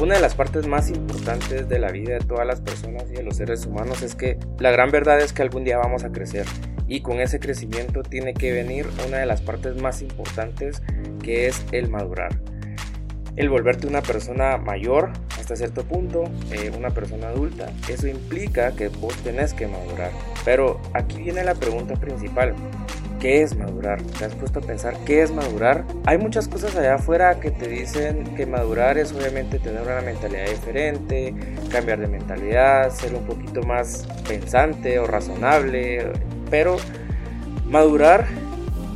Una de las partes más importantes de la vida de todas las personas y de los seres humanos es que la gran verdad es que algún día vamos a crecer y con ese crecimiento tiene que venir una de las partes más importantes que es el madurar. El volverte una persona mayor hasta cierto punto, eh, una persona adulta, eso implica que vos tenés que madurar. Pero aquí viene la pregunta principal. ¿Qué es madurar? ¿Te has puesto a pensar qué es madurar? Hay muchas cosas allá afuera que te dicen que madurar es obviamente tener una mentalidad diferente, cambiar de mentalidad, ser un poquito más pensante o razonable, pero madurar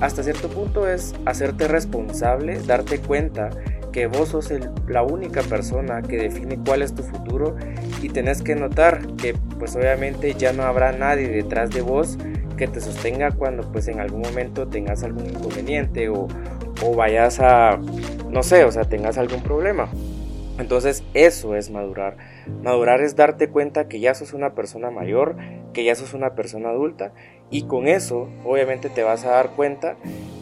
hasta cierto punto es hacerte responsable, darte cuenta que vos sos la única persona que define cuál es tu futuro y tenés que notar que pues obviamente ya no habrá nadie detrás de vos que te sostenga cuando pues en algún momento tengas algún inconveniente o, o vayas a, no sé, o sea, tengas algún problema. Entonces eso es madurar. Madurar es darte cuenta que ya sos una persona mayor, que ya sos una persona adulta y con eso obviamente te vas a dar cuenta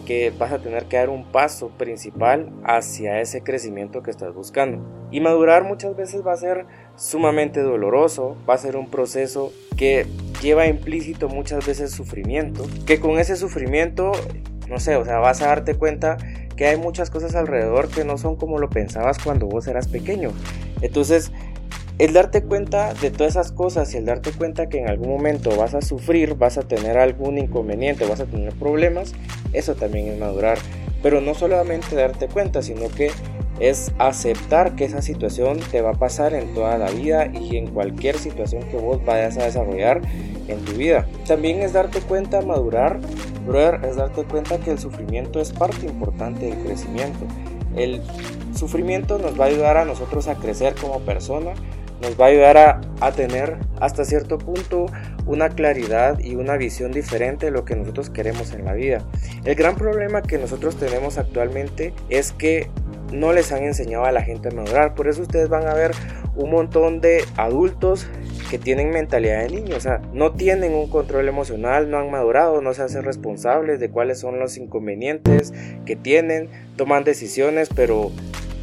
que vas a tener que dar un paso principal hacia ese crecimiento que estás buscando. Y madurar muchas veces va a ser sumamente doloroso, va a ser un proceso que lleva implícito muchas veces sufrimiento, que con ese sufrimiento, no sé, o sea, vas a darte cuenta que hay muchas cosas alrededor que no son como lo pensabas cuando vos eras pequeño. Entonces, el darte cuenta de todas esas cosas y el darte cuenta que en algún momento vas a sufrir, vas a tener algún inconveniente, vas a tener problemas, eso también es madurar. Pero no solamente darte cuenta, sino que es aceptar que esa situación te va a pasar en toda la vida y en cualquier situación que vos vayas a desarrollar en tu vida. También es darte cuenta, madurar, brother, es darte cuenta que el sufrimiento es parte importante del crecimiento. El sufrimiento nos va a ayudar a nosotros a crecer como persona, nos va a ayudar a, a, tener hasta cierto punto una claridad y una visión diferente de lo que nosotros queremos en la vida. El gran problema que nosotros tenemos actualmente es que no les han enseñado a la gente a madurar. Por eso ustedes van a ver un montón de adultos que tienen mentalidad de niños, o sea, no tienen un control emocional, no han madurado, no se hacen responsables de cuáles son los inconvenientes que tienen, toman decisiones, pero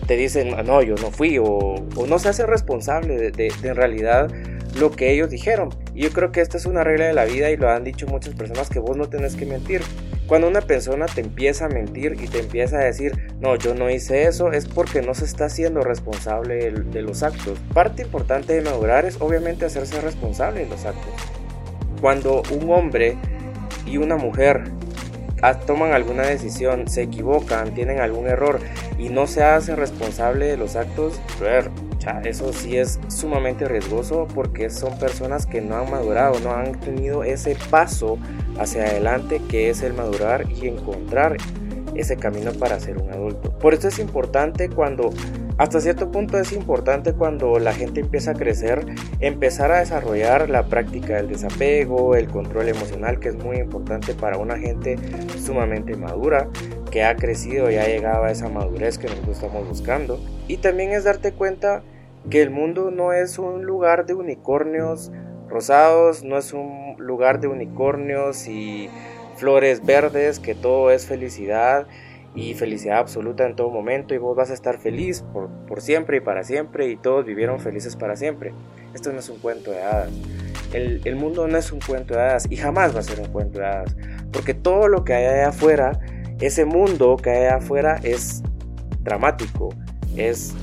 te dicen, ah, no, yo no fui, o, no se hace responsable de, en realidad lo que ellos dijeron. Y yo creo que esta es una regla de la vida y lo han dicho muchas personas que vos no tenés que mentir. Cuando una persona te empieza a mentir y te empieza a decir, no, yo no hice eso, es porque no se está haciendo responsable de los actos. Parte importante de madurar es obviamente hacerse responsable de los actos. Cuando un hombre y una mujer toman alguna decisión, se equivocan, tienen algún error y no se hacen responsable de los actos, eso sí es sumamente riesgoso porque son personas que no han madurado, no han tenido ese paso hacia adelante que es el madurar y encontrar ese camino para ser un adulto. Por eso es importante cuando, hasta cierto punto es importante cuando la gente empieza a crecer, empezar a desarrollar la práctica del desapego, el control emocional, que es muy importante para una gente sumamente madura, que ha crecido y ha llegado a esa madurez que nosotros estamos buscando. Y también es darte cuenta que el mundo no es un lugar de unicornios rosados, no es un lugar de unicornios y flores verdes, que todo es felicidad y felicidad absoluta en todo momento y vos vas a estar feliz por, por, siempre y para siempre y todos vivieron felices para siempre. Esto no es un cuento de hadas. El, el, mundo no es un cuento de hadas y jamás va a ser un cuento de hadas. Porque todo lo que hay allá afuera, ese mundo que hay afuera es dramático, es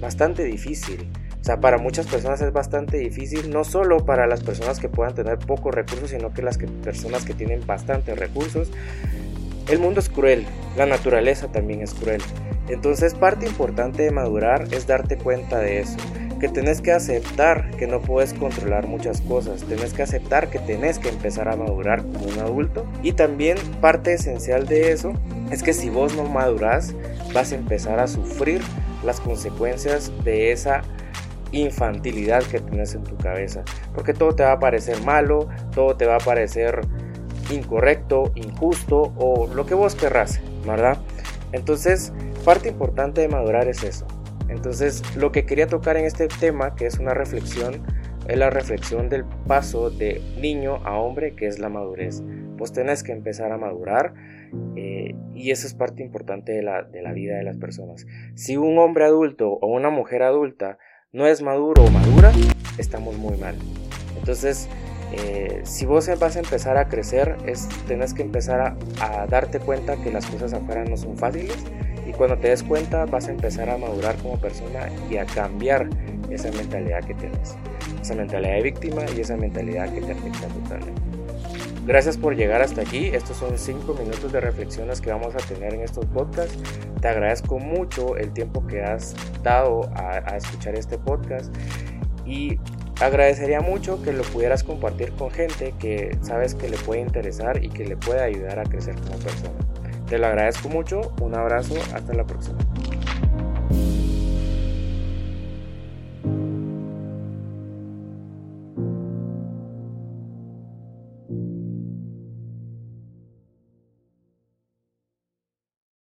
bastante difícil. O sea, para muchas personas es bastante difícil, no solo para las personas que puedan tener pocos recursos, sino que las personas que tienen bastantes recursos. El mundo es cruel, la naturaleza también es cruel. Entonces parte importante de madurar es darte cuenta de eso, que tenés que aceptar que no puedes controlar muchas cosas, tenés que aceptar que tenés que empezar a madurar como un adulto y también parte esencial de eso es que si vos no madurás vas a empezar a sufrir las consecuencias de esa infantilidad que tienes en tu cabeza. Porque todo te va a parecer malo, todo te va a parecer incorrecto, injusto o lo que vos querrás, ¿verdad? Entonces, parte importante de madurar es eso. Entonces, lo que quería tocar en este tema, que es una reflexión, es la reflexión del paso de niño a hombre, que es la madurez. Vos tenés que empezar a madurar eh, y eso es parte importante de la, de la vida de las personas. Si un hombre adulto o una mujer adulta no es maduro o madura, estamos muy mal. Entonces, eh, si vos vas a empezar a crecer, es, tenés que empezar a, darte cuenta que las cosas afuera no son fáciles y cuando te des cuenta vas a empezar a madurar como persona y a cambiar esa mentalidad que tienes, esa mentalidad de víctima y esa mentalidad que te afecta totalmente. Gracias por llegar hasta aquí. Estos son 5 minutos de reflexiones que vamos a tener en estos podcasts. Te agradezco mucho el tiempo que has dado a, a escuchar este podcast y agradecería mucho que lo pudieras compartir con gente que sabes que le puede interesar y que le puede ayudar a crecer como persona. Te lo agradezco mucho, un abrazo, hasta la próxima.